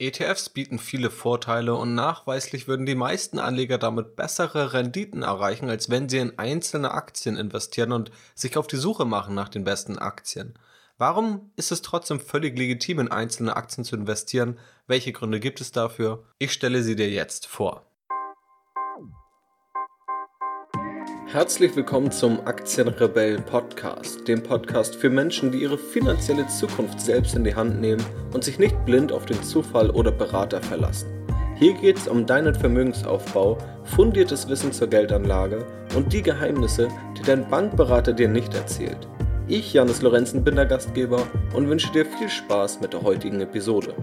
ETFs bieten viele Vorteile und nachweislich würden die meisten Anleger damit bessere Renditen erreichen, als wenn sie in einzelne Aktien investieren und sich auf die Suche machen nach den besten Aktien. Warum ist es trotzdem völlig legitim, in einzelne Aktien zu investieren? Welche Gründe gibt es dafür? Ich stelle sie dir jetzt vor. Herzlich willkommen zum Aktienrebellen Podcast, dem Podcast für Menschen, die ihre finanzielle Zukunft selbst in die Hand nehmen und sich nicht blind auf den Zufall oder Berater verlassen. Hier geht es um deinen Vermögensaufbau, fundiertes Wissen zur Geldanlage und die Geheimnisse, die dein Bankberater dir nicht erzählt. Ich, Janis Lorenzen, bin der Gastgeber und wünsche dir viel Spaß mit der heutigen Episode.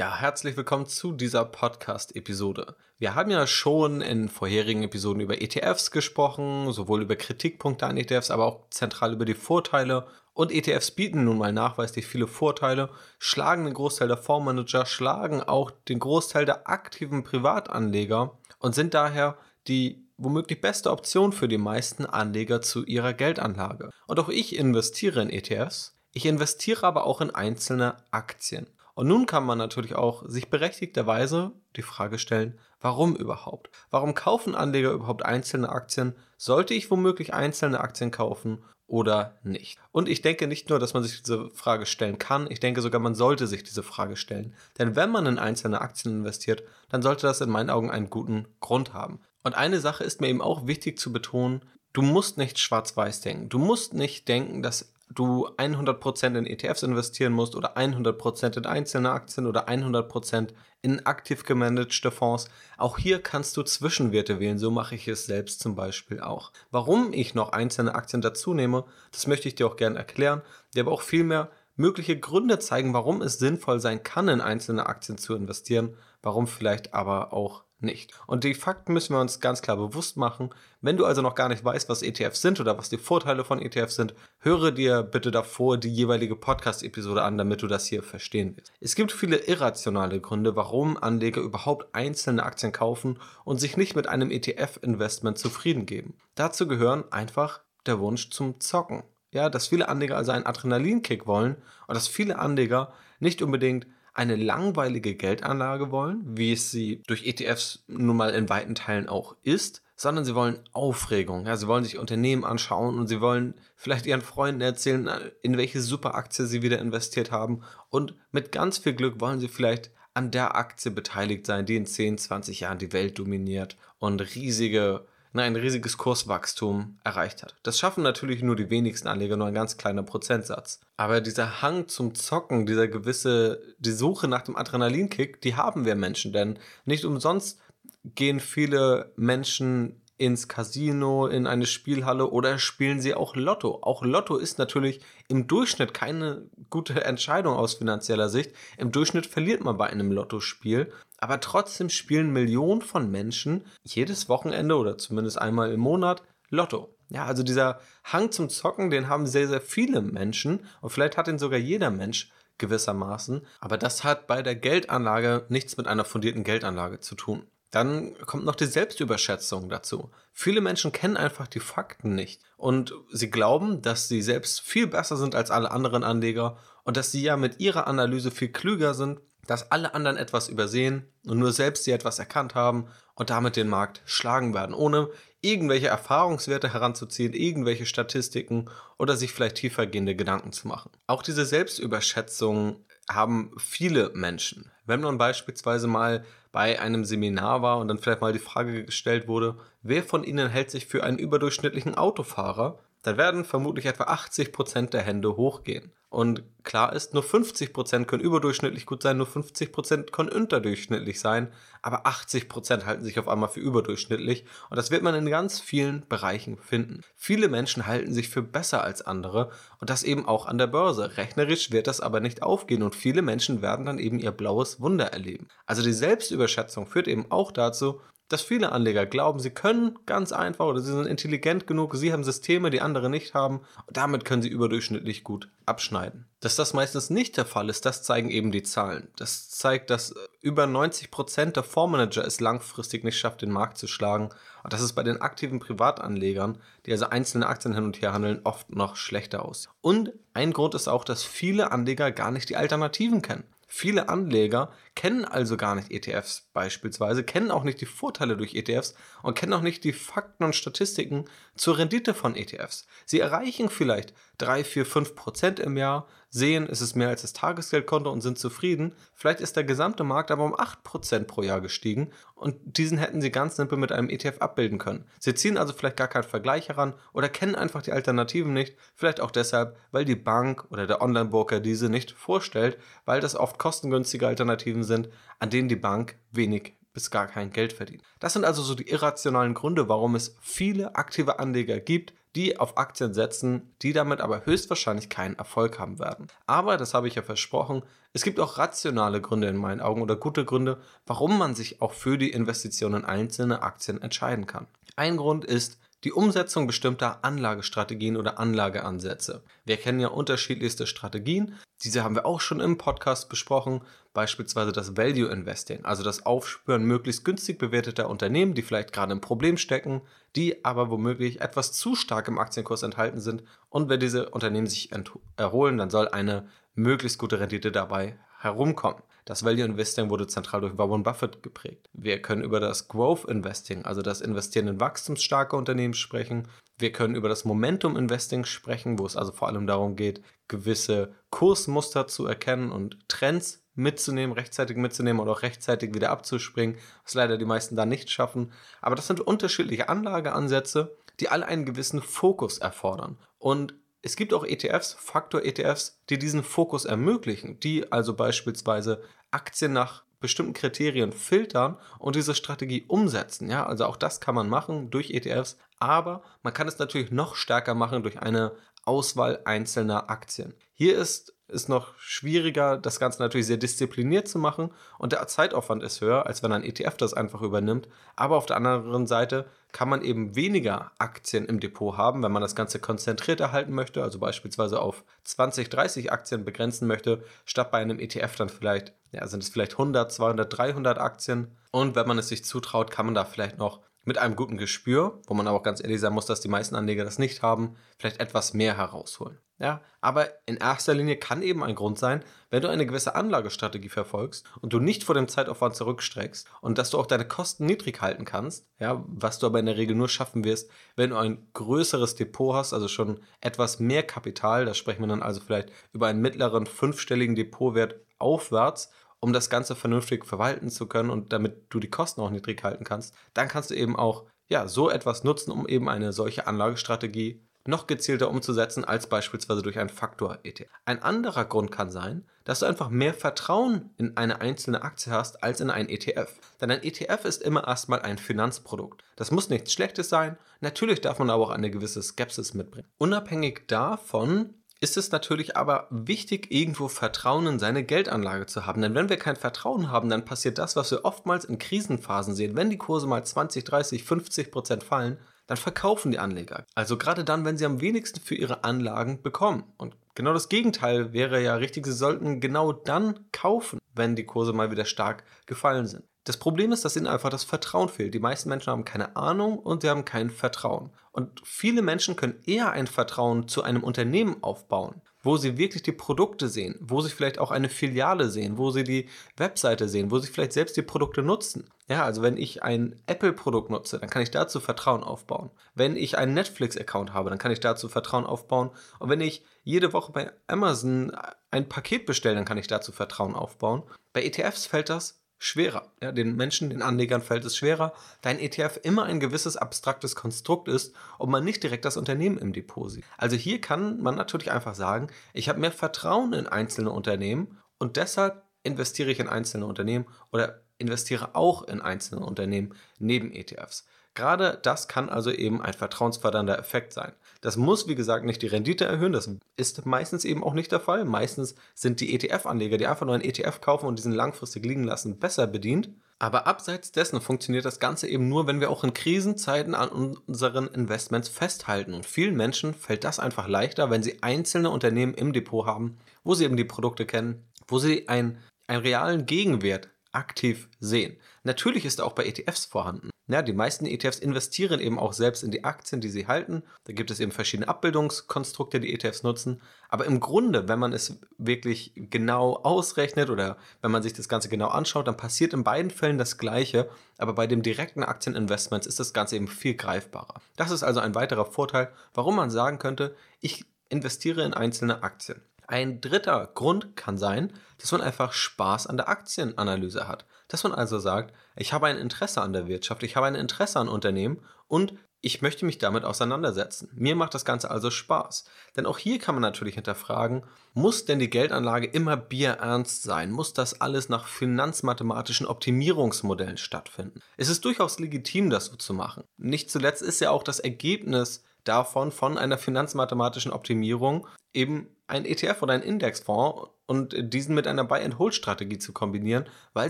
Ja, herzlich willkommen zu dieser Podcast-Episode. Wir haben ja schon in vorherigen Episoden über ETFs gesprochen, sowohl über Kritikpunkte an ETFs, aber auch zentral über die Vorteile. Und ETFs bieten nun mal nachweislich viele Vorteile, schlagen den Großteil der Fondsmanager, schlagen auch den Großteil der aktiven Privatanleger und sind daher die womöglich beste Option für die meisten Anleger zu ihrer Geldanlage. Und auch ich investiere in ETFs. Ich investiere aber auch in einzelne Aktien. Und nun kann man natürlich auch sich berechtigterweise die Frage stellen, warum überhaupt? Warum kaufen Anleger überhaupt einzelne Aktien? Sollte ich womöglich einzelne Aktien kaufen oder nicht? Und ich denke nicht nur, dass man sich diese Frage stellen kann, ich denke sogar, man sollte sich diese Frage stellen. Denn wenn man in einzelne Aktien investiert, dann sollte das in meinen Augen einen guten Grund haben. Und eine Sache ist mir eben auch wichtig zu betonen, du musst nicht schwarz-weiß denken. Du musst nicht denken, dass du 100% in ETFs investieren musst oder 100% in einzelne Aktien oder 100% in aktiv gemanagte Fonds. Auch hier kannst du Zwischenwerte wählen, so mache ich es selbst zum Beispiel auch. Warum ich noch einzelne Aktien dazu nehme, das möchte ich dir auch gerne erklären, dir aber auch vielmehr mögliche Gründe zeigen, warum es sinnvoll sein kann, in einzelne Aktien zu investieren, warum vielleicht aber auch nicht. Und die Fakten müssen wir uns ganz klar bewusst machen. Wenn du also noch gar nicht weißt, was ETFs sind oder was die Vorteile von ETFs sind, höre dir bitte davor die jeweilige Podcast-Episode an, damit du das hier verstehen willst. Es gibt viele irrationale Gründe, warum Anleger überhaupt einzelne Aktien kaufen und sich nicht mit einem ETF-Investment zufrieden geben. Dazu gehören einfach der Wunsch zum Zocken. Ja, dass viele Anleger also einen Adrenalinkick wollen und dass viele Anleger nicht unbedingt eine langweilige Geldanlage wollen, wie es sie durch ETFs nun mal in weiten Teilen auch ist, sondern sie wollen Aufregung. Ja, sie wollen sich Unternehmen anschauen und sie wollen vielleicht ihren Freunden erzählen, in welche Superaktie sie wieder investiert haben. Und mit ganz viel Glück wollen sie vielleicht an der Aktie beteiligt sein, die in 10, 20 Jahren die Welt dominiert und riesige ein riesiges Kurswachstum erreicht hat. Das schaffen natürlich nur die wenigsten Anleger, nur ein ganz kleiner Prozentsatz. Aber dieser Hang zum Zocken, dieser gewisse, die Suche nach dem Adrenalinkick, die haben wir Menschen, denn nicht umsonst gehen viele Menschen ins Casino, in eine Spielhalle oder spielen sie auch Lotto. Auch Lotto ist natürlich im Durchschnitt keine gute Entscheidung aus finanzieller Sicht. Im Durchschnitt verliert man bei einem Lottospiel. Aber trotzdem spielen Millionen von Menschen jedes Wochenende oder zumindest einmal im Monat Lotto. Ja, also dieser Hang zum Zocken, den haben sehr, sehr viele Menschen und vielleicht hat ihn sogar jeder Mensch gewissermaßen. Aber das hat bei der Geldanlage nichts mit einer fundierten Geldanlage zu tun. Dann kommt noch die Selbstüberschätzung dazu. Viele Menschen kennen einfach die Fakten nicht und sie glauben, dass sie selbst viel besser sind als alle anderen Anleger und dass sie ja mit ihrer Analyse viel klüger sind, dass alle anderen etwas übersehen und nur selbst sie etwas erkannt haben und damit den Markt schlagen werden, ohne irgendwelche Erfahrungswerte heranzuziehen, irgendwelche Statistiken oder sich vielleicht tiefergehende Gedanken zu machen. Auch diese Selbstüberschätzung haben viele Menschen. Wenn man beispielsweise mal bei einem Seminar war und dann vielleicht mal die Frage gestellt wurde, wer von Ihnen hält sich für einen überdurchschnittlichen Autofahrer, dann werden vermutlich etwa 80% der Hände hochgehen. Und klar ist, nur 50% können überdurchschnittlich gut sein, nur 50% können unterdurchschnittlich sein, aber 80% halten sich auf einmal für überdurchschnittlich und das wird man in ganz vielen Bereichen finden. Viele Menschen halten sich für besser als andere und das eben auch an der Börse. Rechnerisch wird das aber nicht aufgehen und viele Menschen werden dann eben ihr blaues Wunder erleben. Also die Selbstüberschätzung führt eben auch dazu, dass viele Anleger glauben, sie können ganz einfach oder sie sind intelligent genug, sie haben Systeme, die andere nicht haben und damit können sie überdurchschnittlich gut abschneiden. Dass das meistens nicht der Fall ist, das zeigen eben die Zahlen. Das zeigt, dass über 90% der Fondsmanager es langfristig nicht schafft, den Markt zu schlagen. Und das ist bei den aktiven Privatanlegern, die also einzelne Aktien hin und her handeln, oft noch schlechter aus. Und ein Grund ist auch, dass viele Anleger gar nicht die Alternativen kennen. Viele Anleger kennen also gar nicht ETFs beispielsweise, kennen auch nicht die Vorteile durch ETFs und kennen auch nicht die Fakten und Statistiken zur Rendite von ETFs. Sie erreichen vielleicht 3, 4, 5 Prozent im Jahr, sehen, es ist mehr als das Tagesgeldkonto und sind zufrieden. Vielleicht ist der gesamte Markt aber um 8 Prozent pro Jahr gestiegen und diesen hätten sie ganz simpel mit einem ETF abbilden können. Sie ziehen also vielleicht gar keinen Vergleich heran oder kennen einfach die Alternativen nicht, vielleicht auch deshalb, weil die Bank oder der Online-Broker diese nicht vorstellt, weil das oft kostengünstige Alternativen sind, an denen die Bank wenig bis gar kein Geld verdient. Das sind also so die irrationalen Gründe, warum es viele aktive Anleger gibt, die auf Aktien setzen, die damit aber höchstwahrscheinlich keinen Erfolg haben werden. Aber, das habe ich ja versprochen, es gibt auch rationale Gründe in meinen Augen oder gute Gründe, warum man sich auch für die Investition in einzelne Aktien entscheiden kann. Ein Grund ist, die Umsetzung bestimmter Anlagestrategien oder Anlageansätze. Wir kennen ja unterschiedlichste Strategien. Diese haben wir auch schon im Podcast besprochen. Beispielsweise das Value Investing, also das Aufspüren möglichst günstig bewerteter Unternehmen, die vielleicht gerade im Problem stecken, die aber womöglich etwas zu stark im Aktienkurs enthalten sind. Und wenn diese Unternehmen sich erholen, dann soll eine möglichst gute Rendite dabei herumkommen. Das Value Investing wurde zentral durch Warren Buffett geprägt. Wir können über das Growth Investing, also das Investieren in wachstumsstarke Unternehmen sprechen. Wir können über das Momentum Investing sprechen, wo es also vor allem darum geht, gewisse Kursmuster zu erkennen und Trends mitzunehmen, rechtzeitig mitzunehmen oder auch rechtzeitig wieder abzuspringen, was leider die meisten da nicht schaffen. Aber das sind unterschiedliche Anlageansätze, die alle einen gewissen Fokus erfordern. Und es gibt auch ETFs, Faktor-ETFs, die diesen Fokus ermöglichen, die also beispielsweise Aktien nach bestimmten Kriterien filtern und diese Strategie umsetzen. Ja, also auch das kann man machen durch ETFs, aber man kann es natürlich noch stärker machen durch eine Auswahl einzelner Aktien. Hier ist es noch schwieriger, das Ganze natürlich sehr diszipliniert zu machen und der Zeitaufwand ist höher, als wenn ein ETF das einfach übernimmt. Aber auf der anderen Seite kann man eben weniger Aktien im Depot haben, wenn man das Ganze konzentriert erhalten möchte, also beispielsweise auf 20, 30 Aktien begrenzen möchte, statt bei einem ETF dann vielleicht, ja, sind es vielleicht 100, 200, 300 Aktien. Und wenn man es sich zutraut, kann man da vielleicht noch mit einem guten Gespür, wo man aber auch ganz ehrlich sein muss, dass die meisten Anleger das nicht haben, vielleicht etwas mehr herausholen. Ja, aber in erster Linie kann eben ein Grund sein, wenn du eine gewisse Anlagestrategie verfolgst und du nicht vor dem Zeitaufwand zurückstreckst und dass du auch deine Kosten niedrig halten kannst, ja, was du aber in der Regel nur schaffen wirst, wenn du ein größeres Depot hast, also schon etwas mehr Kapital, da sprechen wir dann also vielleicht über einen mittleren fünfstelligen Depotwert aufwärts um das Ganze vernünftig verwalten zu können und damit du die Kosten auch niedrig halten kannst, dann kannst du eben auch ja, so etwas nutzen, um eben eine solche Anlagestrategie noch gezielter umzusetzen als beispielsweise durch einen Faktor-ETF. Ein anderer Grund kann sein, dass du einfach mehr Vertrauen in eine einzelne Aktie hast als in ein ETF. Denn ein ETF ist immer erstmal ein Finanzprodukt. Das muss nichts Schlechtes sein. Natürlich darf man aber auch eine gewisse Skepsis mitbringen. Unabhängig davon ist es natürlich aber wichtig, irgendwo Vertrauen in seine Geldanlage zu haben. Denn wenn wir kein Vertrauen haben, dann passiert das, was wir oftmals in Krisenphasen sehen. Wenn die Kurse mal 20, 30, 50 Prozent fallen, dann verkaufen die Anleger. Also gerade dann, wenn sie am wenigsten für ihre Anlagen bekommen. Und genau das Gegenteil wäre ja richtig, sie sollten genau dann kaufen, wenn die Kurse mal wieder stark gefallen sind. Das Problem ist, dass ihnen einfach das Vertrauen fehlt. Die meisten Menschen haben keine Ahnung und sie haben kein Vertrauen. Und viele Menschen können eher ein Vertrauen zu einem Unternehmen aufbauen, wo sie wirklich die Produkte sehen, wo sie vielleicht auch eine Filiale sehen, wo sie die Webseite sehen, wo sie vielleicht selbst die Produkte nutzen. Ja, also wenn ich ein Apple-Produkt nutze, dann kann ich dazu Vertrauen aufbauen. Wenn ich einen Netflix-Account habe, dann kann ich dazu Vertrauen aufbauen. Und wenn ich jede Woche bei Amazon ein Paket bestelle, dann kann ich dazu Vertrauen aufbauen. Bei ETFs fällt das schwerer. Ja, den Menschen, den Anlegern fällt es schwerer, da ein ETF immer ein gewisses abstraktes Konstrukt ist und man nicht direkt das Unternehmen im Depot sieht. Also hier kann man natürlich einfach sagen, ich habe mehr Vertrauen in einzelne Unternehmen und deshalb investiere ich in einzelne Unternehmen oder investiere auch in einzelne Unternehmen neben ETFs. Gerade das kann also eben ein vertrauensfördernder Effekt sein. Das muss, wie gesagt, nicht die Rendite erhöhen. Das ist meistens eben auch nicht der Fall. Meistens sind die ETF-Anleger, die einfach nur einen ETF kaufen und diesen langfristig liegen lassen, besser bedient. Aber abseits dessen funktioniert das Ganze eben nur, wenn wir auch in Krisenzeiten an unseren Investments festhalten. Und vielen Menschen fällt das einfach leichter, wenn sie einzelne Unternehmen im Depot haben, wo sie eben die Produkte kennen, wo sie ein, einen realen Gegenwert aktiv sehen. Natürlich ist auch bei ETFs vorhanden. Ja, die meisten ETFs investieren eben auch selbst in die Aktien, die sie halten. Da gibt es eben verschiedene Abbildungskonstrukte, die ETFs nutzen. Aber im Grunde, wenn man es wirklich genau ausrechnet oder wenn man sich das Ganze genau anschaut, dann passiert in beiden Fällen das Gleiche. Aber bei dem direkten Aktieninvestments ist das Ganze eben viel greifbarer. Das ist also ein weiterer Vorteil, warum man sagen könnte, ich investiere in einzelne Aktien. Ein dritter Grund kann sein, dass man einfach Spaß an der Aktienanalyse hat. Dass man also sagt, ich habe ein Interesse an der Wirtschaft, ich habe ein Interesse an Unternehmen und ich möchte mich damit auseinandersetzen. Mir macht das Ganze also Spaß. Denn auch hier kann man natürlich hinterfragen, muss denn die Geldanlage immer bierernst sein? Muss das alles nach finanzmathematischen Optimierungsmodellen stattfinden? Es ist durchaus legitim, das so zu machen. Nicht zuletzt ist ja auch das Ergebnis davon von einer finanzmathematischen Optimierung eben ein ETF oder ein Indexfonds und diesen mit einer Buy-and-Hold-Strategie zu kombinieren, weil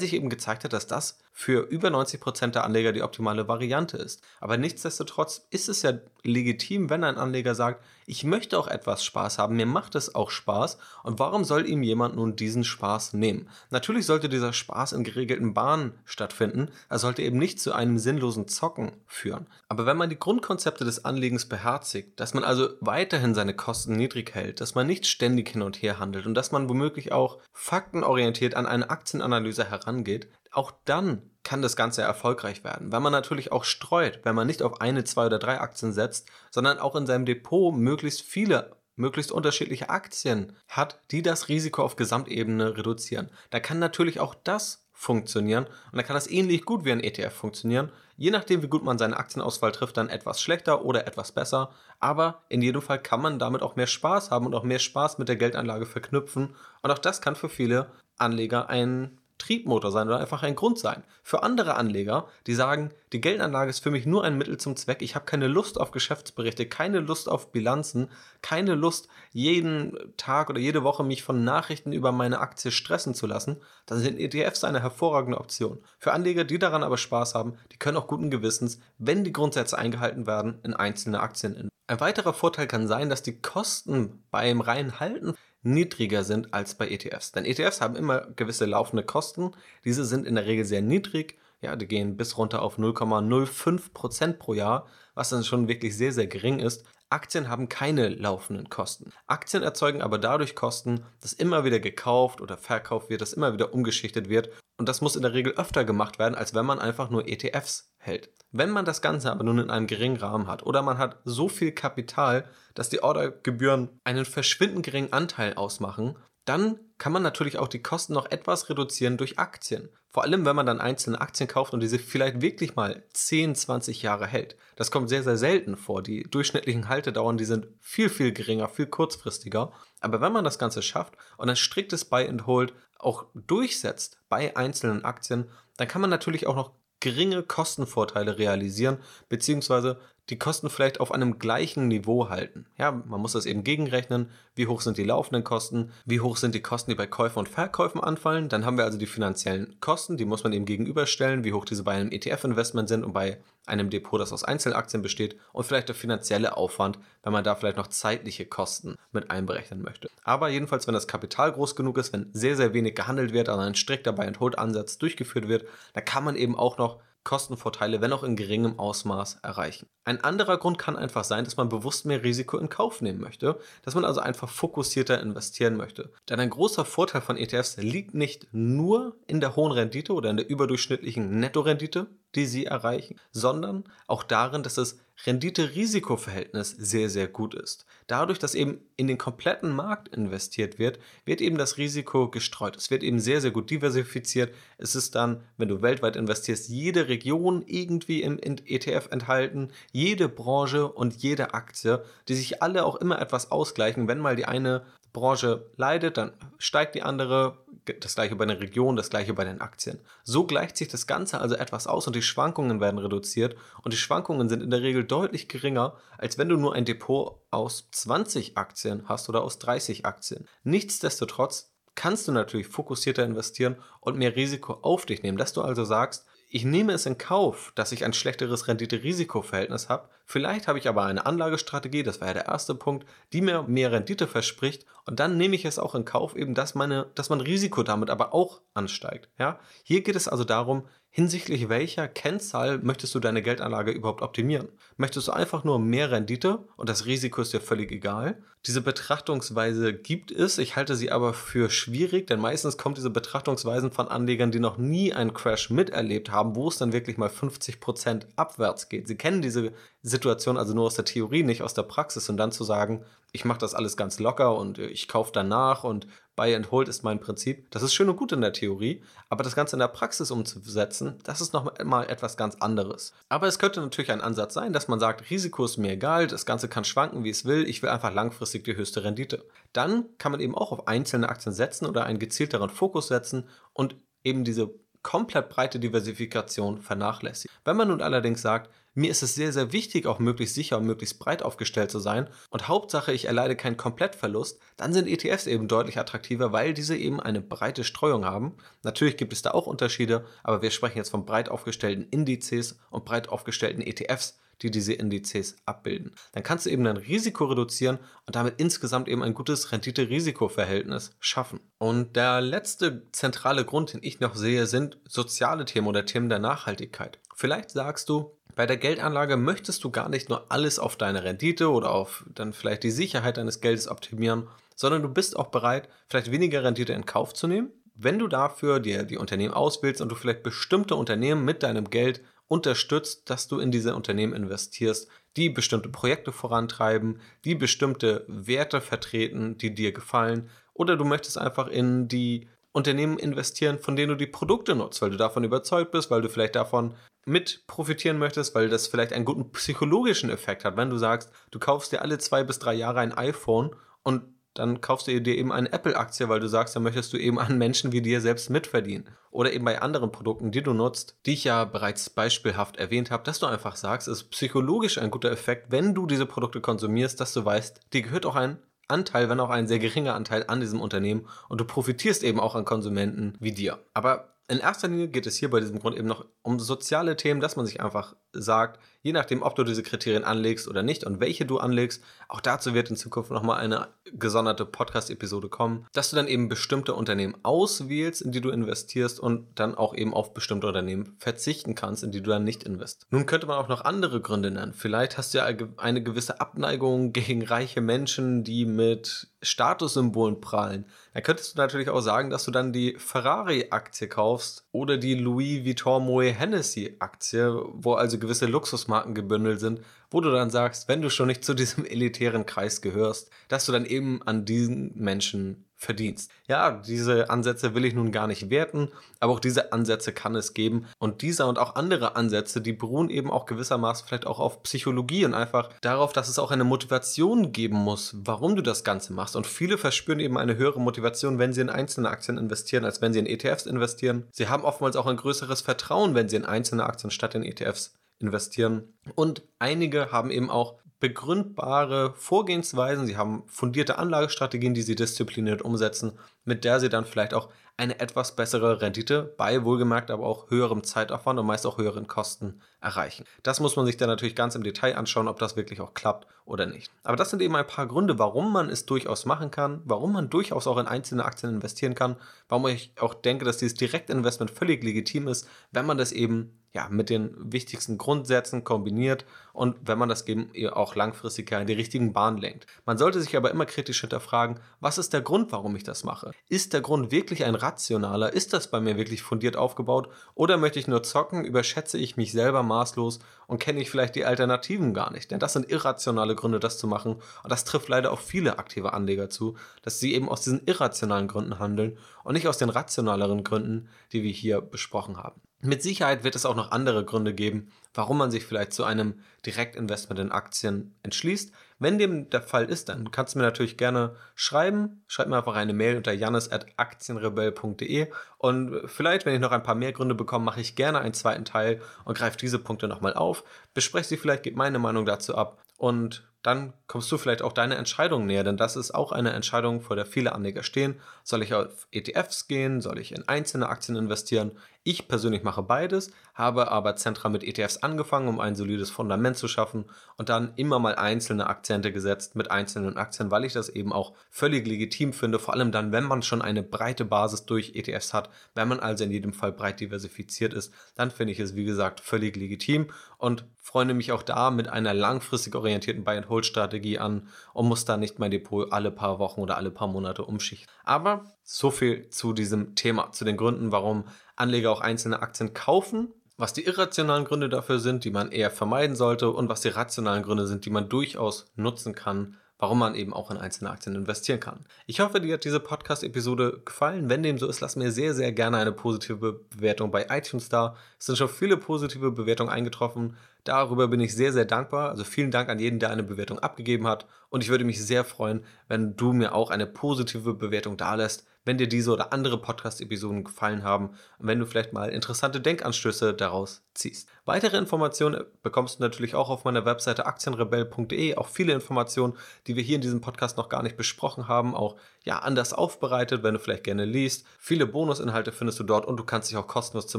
sich eben gezeigt hat, dass das für über 90% der Anleger die optimale Variante ist. Aber nichtsdestotrotz ist es ja legitim, wenn ein Anleger sagt, ich möchte auch etwas Spaß haben, mir macht es auch Spaß und warum soll ihm jemand nun diesen Spaß nehmen? Natürlich sollte dieser Spaß in geregelten Bahnen stattfinden, er sollte eben nicht zu einem sinnlosen Zocken führen. Aber wenn man die Grundkonzepte des Anlegens beherzigt, dass man also weiterhin seine Kosten niedrig hält, dass man nicht ständig hin und her handelt und dass man womöglich auch faktenorientiert an eine Aktienanalyse herangeht, auch dann kann das Ganze erfolgreich werden, weil man natürlich auch streut, wenn man nicht auf eine, zwei oder drei Aktien setzt, sondern auch in seinem Depot möglichst viele möglichst unterschiedliche Aktien hat, die das Risiko auf Gesamtebene reduzieren. Da kann natürlich auch das funktionieren und dann kann das ähnlich gut wie ein ETF funktionieren, je nachdem wie gut man seine Aktienauswahl trifft, dann etwas schlechter oder etwas besser, aber in jedem Fall kann man damit auch mehr Spaß haben und auch mehr Spaß mit der Geldanlage verknüpfen. Und auch das kann für viele Anleger ein Triebmotor sein oder einfach ein Grund sein. Für andere Anleger, die sagen, die Geldanlage ist für mich nur ein Mittel zum Zweck, ich habe keine Lust auf Geschäftsberichte, keine Lust auf Bilanzen, keine Lust, jeden Tag oder jede Woche mich von Nachrichten über meine Aktie stressen zu lassen, dann sind ETFs eine hervorragende Option. Für Anleger, die daran aber Spaß haben, die können auch guten Gewissens, wenn die Grundsätze eingehalten werden, in einzelne Aktien investieren. Ein weiterer Vorteil kann sein, dass die Kosten beim reinen Halten niedriger sind als bei ETFs. Denn ETFs haben immer gewisse laufende Kosten. Diese sind in der Regel sehr niedrig. Ja, die gehen bis runter auf 0,05 Prozent pro Jahr, was dann schon wirklich sehr, sehr gering ist. Aktien haben keine laufenden Kosten. Aktien erzeugen aber dadurch Kosten, dass immer wieder gekauft oder verkauft wird, dass immer wieder umgeschichtet wird. Und das muss in der Regel öfter gemacht werden, als wenn man einfach nur ETFs hält. Wenn man das Ganze aber nun in einem geringen Rahmen hat oder man hat so viel Kapital, dass die Ordergebühren einen verschwindend geringen Anteil ausmachen, dann kann man natürlich auch die Kosten noch etwas reduzieren durch Aktien. Vor allem, wenn man dann einzelne Aktien kauft und diese vielleicht wirklich mal 10, 20 Jahre hält. Das kommt sehr, sehr selten vor. Die durchschnittlichen Haltedauern, die sind viel, viel geringer, viel kurzfristiger. Aber wenn man das Ganze schafft und ein striktes Buy and Hold auch durchsetzt bei einzelnen Aktien, dann kann man natürlich auch noch geringe Kostenvorteile realisieren, beziehungsweise die Kosten vielleicht auf einem gleichen Niveau halten. Ja, man muss das eben gegenrechnen. Wie hoch sind die laufenden Kosten? Wie hoch sind die Kosten, die bei Käufen und Verkäufen anfallen? Dann haben wir also die finanziellen Kosten, die muss man eben gegenüberstellen, wie hoch diese bei einem ETF-Investment sind und bei einem Depot, das aus Einzelaktien besteht und vielleicht der finanzielle Aufwand, wenn man da vielleicht noch zeitliche Kosten mit einberechnen möchte. Aber jedenfalls, wenn das Kapital groß genug ist, wenn sehr, sehr wenig gehandelt wird, also ein strikter Buy-and-Hold-Ansatz durchgeführt wird, dann kann man eben auch noch Kostenvorteile, wenn auch in geringem Ausmaß, erreichen. Ein anderer Grund kann einfach sein, dass man bewusst mehr Risiko in Kauf nehmen möchte, dass man also einfach fokussierter investieren möchte. Denn ein großer Vorteil von ETFs liegt nicht nur in der hohen Rendite oder in der überdurchschnittlichen Nettorendite, die sie erreichen, sondern auch darin, dass das Rendite-Risiko-Verhältnis sehr, sehr gut ist. Dadurch, dass eben in den kompletten Markt investiert wird, wird eben das Risiko gestreut. Es wird eben sehr, sehr gut diversifiziert. Es ist dann, wenn du weltweit investierst, jede Region irgendwie im ETF enthalten, jede Branche und jede Aktie, die sich alle auch immer etwas ausgleichen. Wenn mal die eine Branche leidet, dann steigt die andere, das gleiche bei den Regionen, das gleiche bei den Aktien. So gleicht sich das Ganze also etwas aus und die Schwankungen werden reduziert und die Schwankungen sind in der Regel deutlich geringer, als wenn du nur ein Depot aus 20 Aktien hast oder aus 30 Aktien. Nichtsdestotrotz kannst du natürlich fokussierter investieren und mehr Risiko auf dich nehmen. Dass du also sagst, ich nehme es in Kauf, dass ich ein schlechteres Rendite-Risiko-Verhältnis habe. Vielleicht habe ich aber eine Anlagestrategie, das war ja der erste Punkt, die mir mehr Rendite verspricht. Und dann nehme ich es auch in Kauf, eben, dass, meine, dass mein Risiko damit aber auch ansteigt. Ja? Hier geht es also darum, hinsichtlich welcher Kennzahl möchtest du deine Geldanlage überhaupt optimieren? Möchtest du einfach nur mehr Rendite und das Risiko ist dir völlig egal? Diese Betrachtungsweise gibt es, ich halte sie aber für schwierig, denn meistens kommt diese Betrachtungsweisen von Anlegern, die noch nie einen Crash miterlebt haben, wo es dann wirklich mal 50% abwärts geht. Sie kennen diese Situation also nur aus der Theorie, nicht aus der Praxis und dann zu sagen, ich mache das alles ganz locker und ich kaufe danach und Buy and Hold ist mein Prinzip. Das ist schön und gut in der Theorie, aber das Ganze in der Praxis umzusetzen, das ist noch mal etwas ganz anderes. Aber es könnte natürlich ein Ansatz sein, dass man sagt, Risiko ist mir egal, das Ganze kann schwanken, wie es will, ich will einfach langfristig die höchste Rendite. Dann kann man eben auch auf einzelne Aktien setzen oder einen gezielteren Fokus setzen und eben diese komplett breite Diversifikation vernachlässigt. Wenn man nun allerdings sagt, mir ist es sehr, sehr wichtig, auch möglichst sicher und möglichst breit aufgestellt zu sein und Hauptsache, ich erleide keinen Komplettverlust, dann sind ETFs eben deutlich attraktiver, weil diese eben eine breite Streuung haben. Natürlich gibt es da auch Unterschiede, aber wir sprechen jetzt von breit aufgestellten Indizes und breit aufgestellten ETFs, die diese Indizes abbilden. Dann kannst du eben dein Risiko reduzieren und damit insgesamt eben ein gutes Rendite-Risiko-Verhältnis schaffen. Und der letzte zentrale Grund, den ich noch sehe, sind soziale Themen oder Themen der Nachhaltigkeit. Vielleicht sagst du, bei der Geldanlage möchtest du gar nicht nur alles auf deine Rendite oder auf dann vielleicht die Sicherheit deines Geldes optimieren, sondern du bist auch bereit, vielleicht weniger Rendite in Kauf zu nehmen, wenn du dafür dir die Unternehmen auswählst und du vielleicht bestimmte Unternehmen mit deinem Geld unterstützt, dass du in diese Unternehmen investierst, die bestimmte Projekte vorantreiben, die bestimmte Werte vertreten, die dir gefallen. Oder du möchtest einfach in die Unternehmen investieren, von denen du die Produkte nutzt, weil du davon überzeugt bist, weil du vielleicht davon mit profitieren möchtest, weil das vielleicht einen guten psychologischen Effekt hat. Wenn du sagst, du kaufst dir alle zwei bis drei Jahre ein iPhone und dann kaufst du dir eben eine Apple-Aktie, weil du sagst, dann möchtest du eben an Menschen wie dir selbst mitverdienen. Oder eben bei anderen Produkten, die du nutzt, die ich ja bereits beispielhaft erwähnt habe, dass du einfach sagst, es ist psychologisch ein guter Effekt, wenn du diese Produkte konsumierst, dass du weißt, dir gehört auch ein Anteil, wenn auch ein sehr geringer Anteil an diesem Unternehmen und du profitierst eben auch an Konsumenten wie dir. Aber in erster Linie geht es hier bei diesem Grund eben noch um soziale Themen, dass man sich einfach sagt, je nachdem, ob du diese Kriterien anlegst oder nicht und welche du anlegst, auch dazu wird in Zukunft nochmal eine gesonderte Podcast-Episode kommen, dass du dann eben bestimmte Unternehmen auswählst, in die du investierst und dann auch eben auf bestimmte Unternehmen verzichten kannst, in die du dann nicht investierst. Nun könnte man auch noch andere Gründe nennen. Vielleicht hast du ja eine gewisse Abneigung gegen reiche Menschen, die mit Statussymbolen prahlen. Da könntest du natürlich auch sagen, dass du dann die Ferrari-Aktie kaufst oder die Louis Vuitton Moet Hennessy-Aktie, wo also gewisse Luxusmarken gebündelt sind, wo du dann sagst, wenn du schon nicht zu diesem elitären Kreis gehörst, dass du dann eben an diesen Menschen verdienst. Ja, diese Ansätze will ich nun gar nicht werten, aber auch diese Ansätze kann es geben. Und dieser und auch andere Ansätze, die beruhen eben auch gewissermaßen vielleicht auch auf Psychologie und einfach darauf, dass es auch eine Motivation geben muss, warum du das Ganze machst. Und viele verspüren eben eine höhere Motivation, wenn sie in einzelne Aktien investieren, als wenn sie in ETFs investieren. Sie haben oftmals auch ein größeres Vertrauen, wenn sie in einzelne Aktien statt in ETFs investieren. Und einige haben eben auch begründbare Vorgehensweisen, sie haben fundierte Anlagestrategien, die sie diszipliniert umsetzen, mit der sie dann vielleicht auch eine etwas bessere Rendite bei wohlgemerkt aber auch höherem Zeitaufwand und meist auch höheren Kosten erreichen. Das muss man sich dann natürlich ganz im Detail anschauen, ob das wirklich auch klappt oder nicht. Aber das sind eben ein paar Gründe, warum man es durchaus machen kann, warum man durchaus auch in einzelne Aktien investieren kann, warum ich auch denke, dass dieses Direktinvestment völlig legitim ist, wenn man das eben ja, mit den wichtigsten Grundsätzen kombiniert und wenn man das eben auch langfristig in die richtigen Bahnen lenkt. Man sollte sich aber immer kritisch hinterfragen, was ist der Grund, warum ich das mache? Ist der Grund wirklich ein rationaler? Ist das bei mir wirklich fundiert aufgebaut? Oder möchte ich nur zocken? Überschätze ich mich selber maßlos und kenne ich vielleicht die Alternativen gar nicht? Denn das sind irrationale Gründe, das zu machen. Und das trifft leider auf viele aktive Anleger zu, dass sie eben aus diesen irrationalen Gründen handeln und nicht aus den rationaleren Gründen, die wir hier besprochen haben. Mit Sicherheit wird es auch noch andere Gründe geben, warum man sich vielleicht zu einem Direktinvestment in Aktien entschließt. Wenn dem der Fall ist, dann kannst du mir natürlich gerne schreiben. Schreib mir einfach eine Mail unter janis.aktienrebell.de und vielleicht, wenn ich noch ein paar mehr Gründe bekomme, mache ich gerne einen zweiten Teil und greife diese Punkte nochmal auf. Bespreche sie vielleicht, gebe meine Meinung dazu ab und dann kommst du vielleicht auch deine Entscheidung näher, denn das ist auch eine Entscheidung, vor der viele Anleger stehen. Soll ich auf ETFs gehen? Soll ich in einzelne Aktien investieren? Ich persönlich mache beides, habe aber zentral mit ETFs angefangen, um ein solides Fundament zu schaffen und dann immer mal einzelne Akzente gesetzt mit einzelnen Aktien, weil ich das eben auch völlig legitim finde, vor allem dann, wenn man schon eine breite Basis durch ETFs hat, wenn man also in jedem Fall breit diversifiziert ist, dann finde ich es wie gesagt völlig legitim und freue mich auch da mit einer langfristig orientierten Buy-and-Hold-Strategie an und muss da nicht mein Depot alle paar Wochen oder alle paar Monate umschichten. Aber so viel zu diesem Thema, zu den Gründen, warum Anleger auch einzelne Aktien kaufen, was die irrationalen Gründe dafür sind, die man eher vermeiden sollte und was die rationalen Gründe sind, die man durchaus nutzen kann, warum man eben auch in einzelne Aktien investieren kann. Ich hoffe, dir hat diese Podcast-Episode gefallen. Wenn dem so ist, lass mir sehr, sehr gerne eine positive Bewertung bei iTunes da. Es sind schon viele positive Bewertungen eingetroffen. Darüber bin ich sehr, sehr dankbar. Also vielen Dank an jeden, der eine Bewertung abgegeben hat. Und ich würde mich sehr freuen, wenn du mir auch eine positive Bewertung dalässt wenn dir diese oder andere Podcast-Episoden gefallen haben und wenn du vielleicht mal interessante Denkanstöße daraus ziehst. Weitere Informationen bekommst du natürlich auch auf meiner Webseite aktienrebell.de, auch viele Informationen, die wir hier in diesem Podcast noch gar nicht besprochen haben, auch ja anders aufbereitet, wenn du vielleicht gerne liest. Viele Bonusinhalte findest du dort und du kannst dich auch kostenlos zu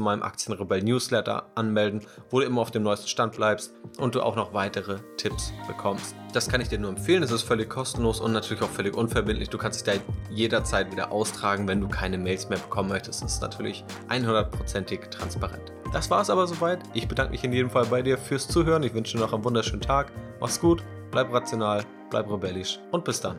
meinem Aktienrebell Newsletter anmelden, wo du immer auf dem neuesten Stand bleibst und du auch noch weitere Tipps bekommst. Das kann ich dir nur empfehlen, es ist völlig kostenlos und natürlich auch völlig unverbindlich. Du kannst dich da jederzeit wieder austragen, wenn du keine Mails mehr bekommen möchtest. Das ist natürlich 100%ig transparent. Das war es aber soweit. Ich bedanke mich in jedem Fall bei dir fürs Zuhören. Ich wünsche dir noch einen wunderschönen Tag. Mach's gut, bleib rational, bleib rebellisch und bis dann.